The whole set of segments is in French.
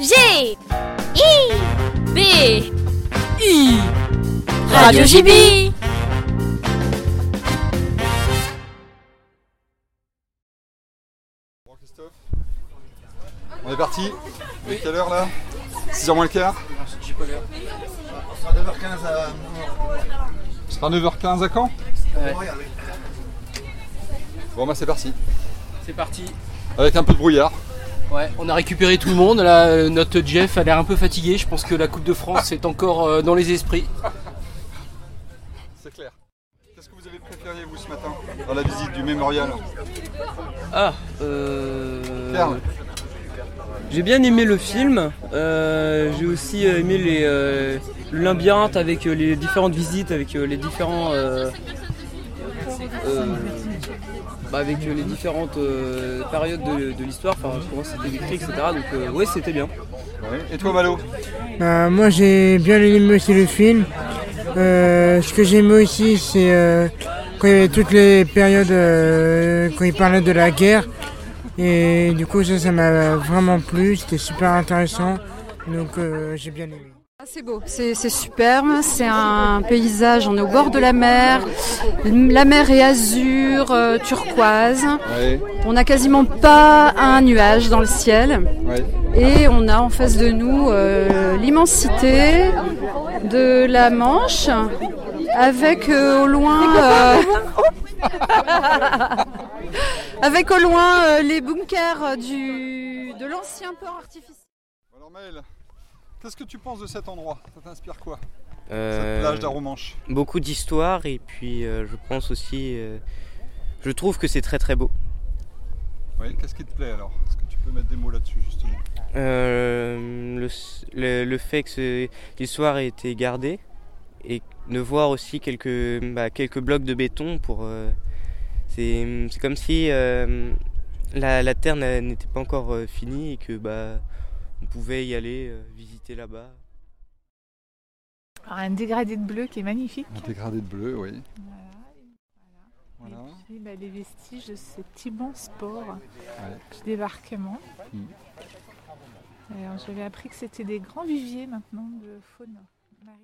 G I B I Radio JB Bon Christophe, on est parti. Il est quelle heure là? 6h moins le quart? On sera 9h15 à Ce sera 9h15 à quand Bon bah c'est parti. C'est parti. Avec un peu de brouillard. Ouais, on a récupéré tout le monde. Là, euh, notre Jeff a l'air un peu fatigué. Je pense que la Coupe de France est encore euh, dans les esprits. C'est clair. Qu'est-ce que vous avez préféré vous ce matin dans la visite du mémorial Ah, euh... J'ai bien aimé le film. Euh, j'ai aussi aimé les, euh, le labyrinthe avec les différentes visites, avec les différents. euh, euh, bah, avec euh, les différentes euh, périodes de, de l'histoire, enfin comment c'était décrit, etc. Donc euh, ouais, c'était bien. Ouais. Et toi Malo Euh, moi j'ai bien aimé aussi le film. Euh, ce que j'aimais aussi c'est euh, quand il y avait toutes les périodes euh, quand il parlait de la guerre. Et du coup ça ça m'a vraiment plu, c'était super intéressant. Donc euh, j'ai bien aimé. Ah, C'est beau, c'est superbe, c'est un paysage, on est au bord de la mer, la mer est azur, euh, turquoise, Ouais, on n'a quasiment pas un nuage dans le ciel. Ouais. et on a en face de nous euh, l'immensité de la Manche avec euh, au loin avec au loin les bunkers du, de l'ancien port artificiel. Qu'est-ce que tu penses de cet endroit? Ça t'inspire quoi? Euh, Cette plage d'Aromanche beaucoup d'histoire et puis euh, je pense aussi. euh, je trouve que c'est très très beau. Oui, qu'est-ce qui te plaît alors? Est-ce que tu peux mettre des mots là-dessus justement? Euh, le, le- le fait que l'histoire ait été gardée et de voir aussi quelques, bah, quelques blocs de béton pour. euh, c'est, comme si euh, la, la terre n'était pas encore euh, finie et que bah, on pouvait y aller euh, visiter là-bas. Un dégradé de bleu qui est magnifique. Un dégradé de bleu, oui. Voilà. Voilà. Et puis bah, les vestiges de cet immense port Ouais. du débarquement. Mm. Alors, j'avais appris que c'était des grands viviers maintenant de faune marine.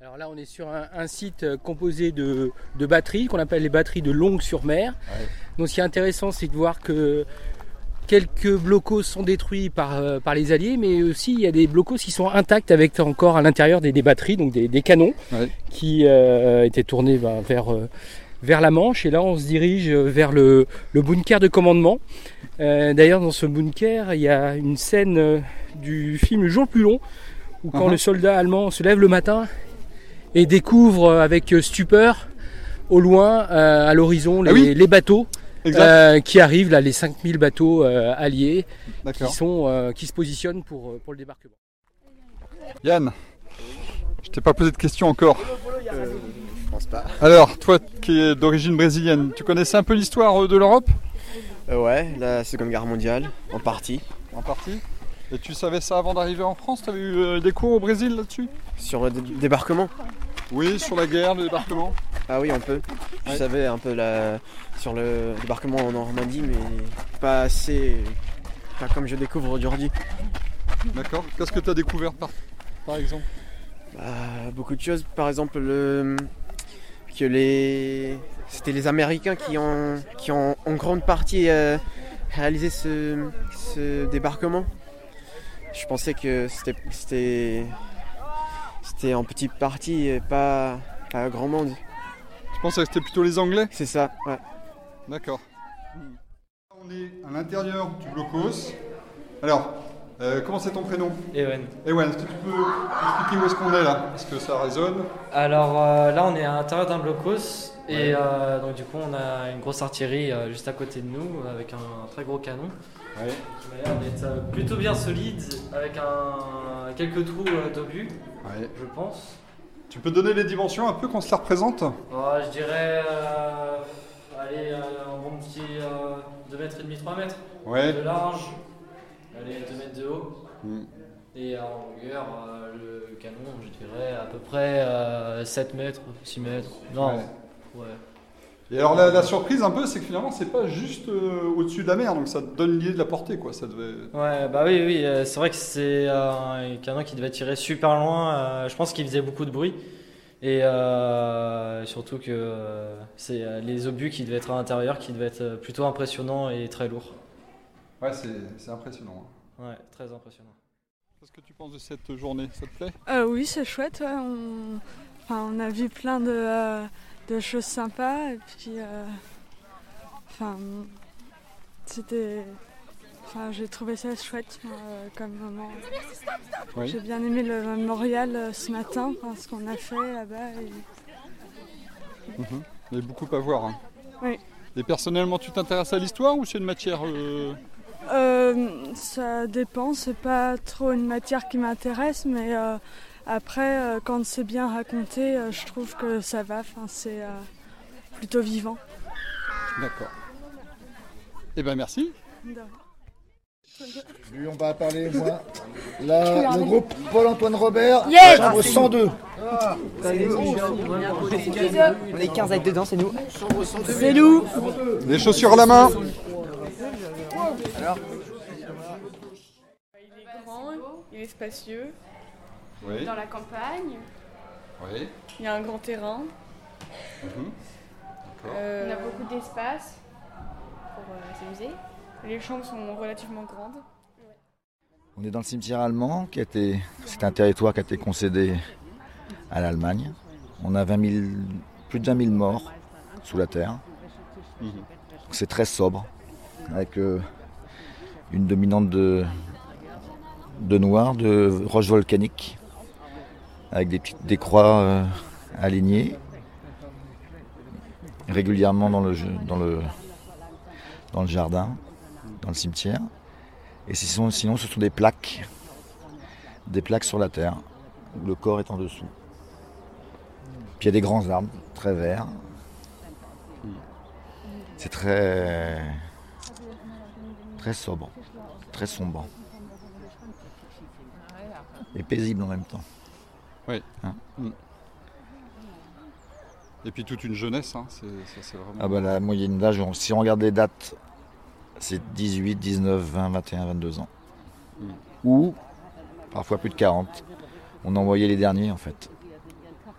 Alors là, on est sur un, un site euh, composé de, de batteries qu'on appelle les batteries de longue sur mer. Ouais. Donc, ce qui est intéressant, c'est de voir que quelques blocos sont détruits par, euh, par les Alliés, mais aussi il y a des blocos qui sont intacts avec encore à l'intérieur des, des batteries, donc des, des canons, Ouais. qui euh, étaient tournés ben, vers, euh, vers la Manche. Et là, on se dirige vers le, le bunker de commandement. D'ailleurs, dans ce bunker, il y a une scène du film Le jour le plus long, où quand Mhm. le soldat allemand se lève le matin et découvre avec stupeur au loin, euh, à l'horizon, les, Ah oui. les bateaux. Euh, qui arrivent, là, les 5000 bateaux euh, alliés qui, sont, euh, qui se positionnent pour, pour le débarquement. Yann, je t'ai pas posé de questions encore. Je pense pas. Alors, toi qui es d'origine brésilienne, tu connaissais un peu l'histoire de l'Europe? Euh, ouais, la Seconde Guerre mondiale, en partie. En partie. Et tu savais ça avant d'arriver en France? Tu avais eu des cours au Brésil là-dessus? Sur le dé- débarquement Oui, sur la guerre, le débarquement. Ah oui, un peu. Je Ouais. savais un peu la... sur le débarquement en Normandie, mais pas assez. Pas comme je découvre aujourd'hui. D'accord. Qu'est-ce que tu as découvert par, par exemple? Bah, beaucoup de choses. Par exemple, le... que les. C'était les Américains qui ont, qui ont en grande partie euh, réalisé ce... ce débarquement. Je pensais que c'était. C'était, c'était en petite partie et pas, pas grand monde. Je pense que c'était plutôt les Anglais C'est ça, ouais. D'accord. On est à l'intérieur du blocos. Alors, euh, comment c'est ton prénom? Ewen. Ewan, est-ce que tu peux expliquer où est-ce qu'on est là? Est-ce que ça résonne? Alors euh, là, on est à l'intérieur d'un blocos et euh, donc du coup, on a une grosse artillerie euh, juste à côté de nous avec un, très gros canon Ouais. d'être euh, plutôt bien solide avec un, quelques trous euh, d'obus, Ouais. je pense. Tu peux donner les dimensions un peu qu'on se la représente Oh, je dirais, euh, allez, euh, un bon petit euh, 2 mètres et demi, 3 mètres Ouais. de large, allez, 2 mètres de haut. Mm. Et en longueur, euh, le canon, je dirais à peu près euh, 7 mètres, 6 mètres. Non, Ouais. ouais. Et alors la, la surprise un peu, c'est que finalement c'est pas juste euh, au-dessus de la mer, donc ça te donne l'idée de la portée quoi. Ça devait. Ouais, bah oui, oui, euh, c'est vrai que c'est un canon qui devait tirer super loin. euh, je pense qu'il faisait beaucoup de bruit. Et euh, surtout que euh, c'est euh, les obus qui devaient être à l'intérieur qui devaient être plutôt impressionnants et très lourds. Ouais, c'est c'est impressionnant. hein. Ouais, très impressionnant. Qu'est-ce que tu penses de cette journée? Ça te plaît? Euh, oui, c'est chouette. ouais, On... Enfin, on a vu plein de, euh, de choses sympas. Et puis, euh, enfin, c'était. Enfin, j'ai trouvé ça chouette moi, euh, comme moment. Oui. J'ai bien aimé le mémorial euh, ce matin, enfin, ce qu'on a fait là-bas. et- Mhm. Il y a beaucoup à voir. hein. Oui. Et personnellement, tu t'intéresses à l'histoire ou c'est une matière euh, Euh, ça dépend, c'est pas trop une matière qui m'intéresse, mais euh, après, euh, quand c'est bien raconté, euh, je trouve que ça va. Enfin, c'est euh, plutôt vivant. D'accord. Eh ben merci. Lui, on va parler, moi. Là, le groupe Paul-Antoine Robert, Yes chambre 102. On est 15 à être dedans, c'est nous. C'est nous Les chaussures à la main. Il est grand, il est spacieux. Oui. Dans la campagne, Oui. il y a un grand terrain. Mhm. Euh, on a beaucoup d'espace pour euh, s'amuser. Les chambres sont relativement grandes. On est dans le cimetière allemand, qui a été, c'est un territoire qui a été concédé à l'Allemagne. On a 20 000 plus de 20 000 morts sous la terre. Mhm. C'est très sobre, avec euh, une dominante de, de noir, de roches volcaniques, avec des, petites, des croix euh, alignées, régulièrement dans le, dans, le, dans le jardin, dans le cimetière. Et sinon, sinon, ce sont des plaques, des plaques sur la terre, où le corps est en dessous. Puis il y a des grands arbres, très verts. C'est très, très sobre, très sombre. Et paisible en même temps. Oui. Hein Mm. Et puis toute une jeunesse, hein, c'est vraiment. Ah bah la moyenne d'âge, si on regarde les dates, c'est 18, 19, 20, 21, 22 ans. Mm. Ou parfois plus de 40. On envoyait les derniers en fait.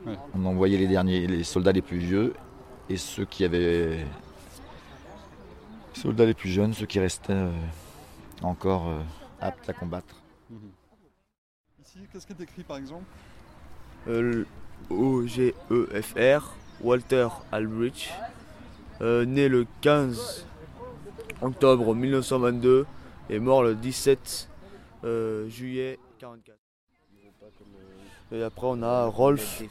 Ouais. On envoyait les derniers, les soldats les plus vieux et ceux qui avaient. Les soldats les plus jeunes, ceux qui restaient euh, encore euh, aptes à combattre. Mhm. Ici, qu'est-ce qui est écrit par exemple? O-G-E-F-R, Walter Albrecht, euh, né le 15 octobre 1922 et mort le 17 euh, juillet 44. Et après on a Rolf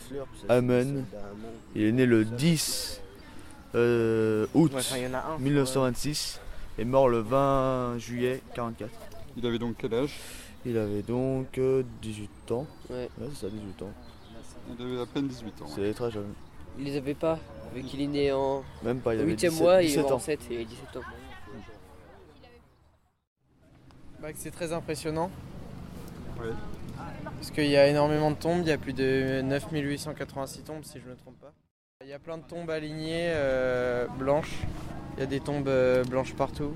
Amen, il est né le 10 euh, août Ouais, enfin, il y en a un, faut, 1926 et mort le 20 juillet 44. Il avait donc quel âge? Il avait donc euh, 18 ans. Ouais. c'est ça, 18 ans. Il avait à peine 18 ans. C'est très jeune. Il les avait pas, vu qu'il est né en Même pas, il au avait 8 e 17 mois, il est 17 en ans. 7 et 17 ans. Bah, c'est très impressionnant. Ouais. Parce qu'il y a énormément de tombes, il y a plus de 9886 tombes si je ne me trompe pas. Il y a plein de tombes alignées euh, blanches. Il y a des tombes euh, blanches partout.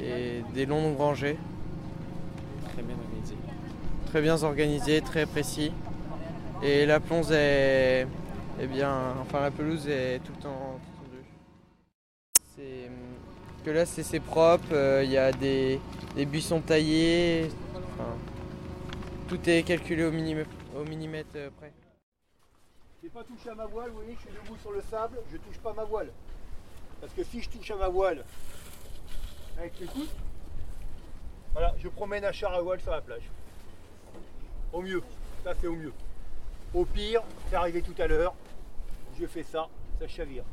Et des longues rangées. Très bien organisé. Très bien organisées, très précis. Et la pelouse est, bien. Enfin la pelouse est tout le temps tendue. Que là c'est propre, euh, il y a des, buissons taillés. Tout est calculé au millimètre, au millimètre euh, près. J'ai pas touché à ma voile, vous voyez, je suis debout sur le sable, je touche pas ma voile. Parce que si je touche à ma voile avec les coudes, voilà, je promène un char à voile sur la plage. Au mieux, ça c'est au mieux. Au pire, c'est arrivé tout à l'heure, je fais ça, ça chavire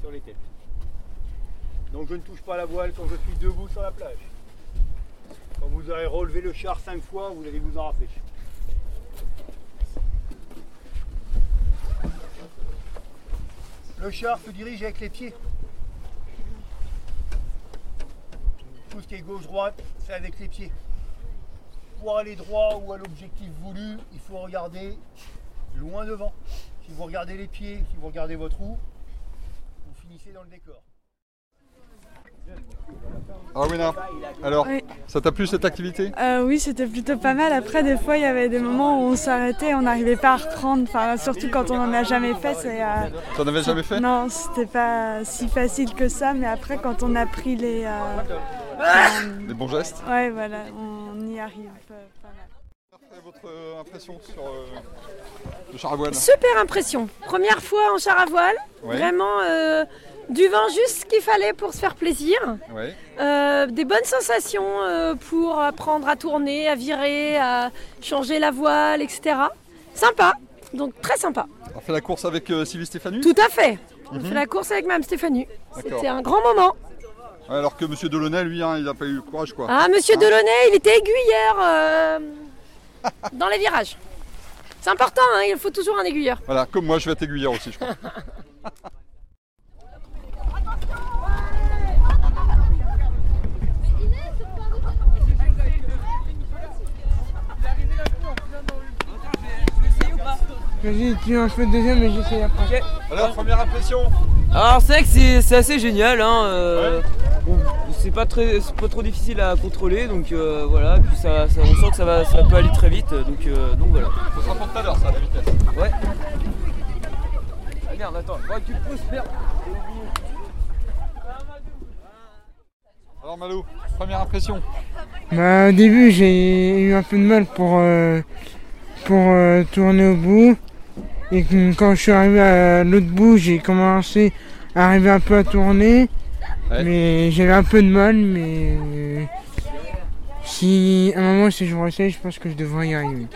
sur les têtes. Donc je ne touche pas la voile quand je suis debout sur la plage. Quand vous aurez relevé le char cinq fois, vous allez vous en rappeler. Le char se dirige avec les pieds. Tout ce qui est gauche-droite, c'est avec les pieds. Pour aller droit ou à l'objectif voulu, il faut regarder loin devant. si vous regardez les pieds, si vous regardez votre roue, vous finissez dans le décor. Rowena, alors, Oui. ça t'a plu cette activité? Euh, oui, c'était plutôt pas mal. Après, des fois, il y avait des moments où on s'arrêtait, on n'arrivait pas à reprendre. Enfin, surtout quand on n'en a jamais fait. c'est, euh, T'en avais jamais fait? Non, c'était pas si facile que ça. Mais après, quand on a pris les. euh, Les bons gestes Ouais, voilà, on y arrive. pas mal. Votre euh, impression sur euh, le char à voile Super impression. Première fois en char à voile. Ouais. Vraiment euh, du vent juste ce qu'il fallait pour se faire plaisir. Ouais. Euh, des bonnes sensations euh, pour apprendre à tourner, à virer, à changer la voile, etc. Sympa. Donc très sympa. On fait la course avec euh, Sylvie Stéphanie Tout à fait. On Mhm. fait la course avec Mme Stéphanie. C'était un grand moment. Alors que Monsieur Delaunay, lui, hein, il n'a pas eu le courage quoi. Ah, Monsieur Hein Delaunay, il était aiguilleur euh, dans les virages. C'est important, hein, il faut toujours un aiguilleur. Voilà, comme moi, je vais être aiguilleur aussi, je crois. Vas-y, tu en fais le deuxième et j'essaye après. Alors, première impression Alors c'est vrai que c'est assez génial, hein, euh, c'est pas très, c'est pas trop difficile à contrôler, donc euh, voilà, puis ça, ça- on sent que ça va, ça peut aller très vite, donc, euh, donc voilà. Ça sera pour tout à l'heure, ça, la vitesse. Ouais. Ah merde, attends, ouais, tu le pousses, merde. Alors, Malou, première impression Bah, au début, j'ai eu un peu de mal pour, euh, pour euh, tourner au bout. Et quand je suis arrivé à l'autre bout, j'ai commencé à arriver un peu à tourner. Ouais. Mais j'avais un peu de mal, mais euh, si à un moment, si je réessaye, je pense que je devrais y arriver.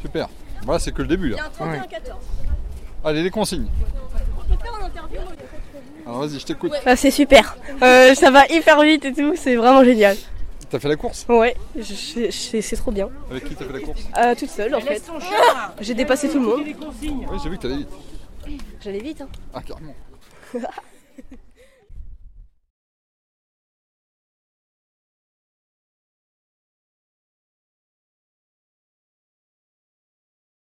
Super. Voilà, c'est que le début là. Ouais. Allez, les consignes. Alors, vas-y, je t'écoute. Ah, c'est super. Euh, ça va hyper vite et tout, c'est vraiment génial. T'as fait la course? Ouais, je- je- je- c'est trop bien. Avec qui t'as fait la course? Euh, toute seule en fait. J'ai dépassé tout le monde. Oui, j'ai vu que t'allais vite. J'allais vite. Hein. Ah, carrément.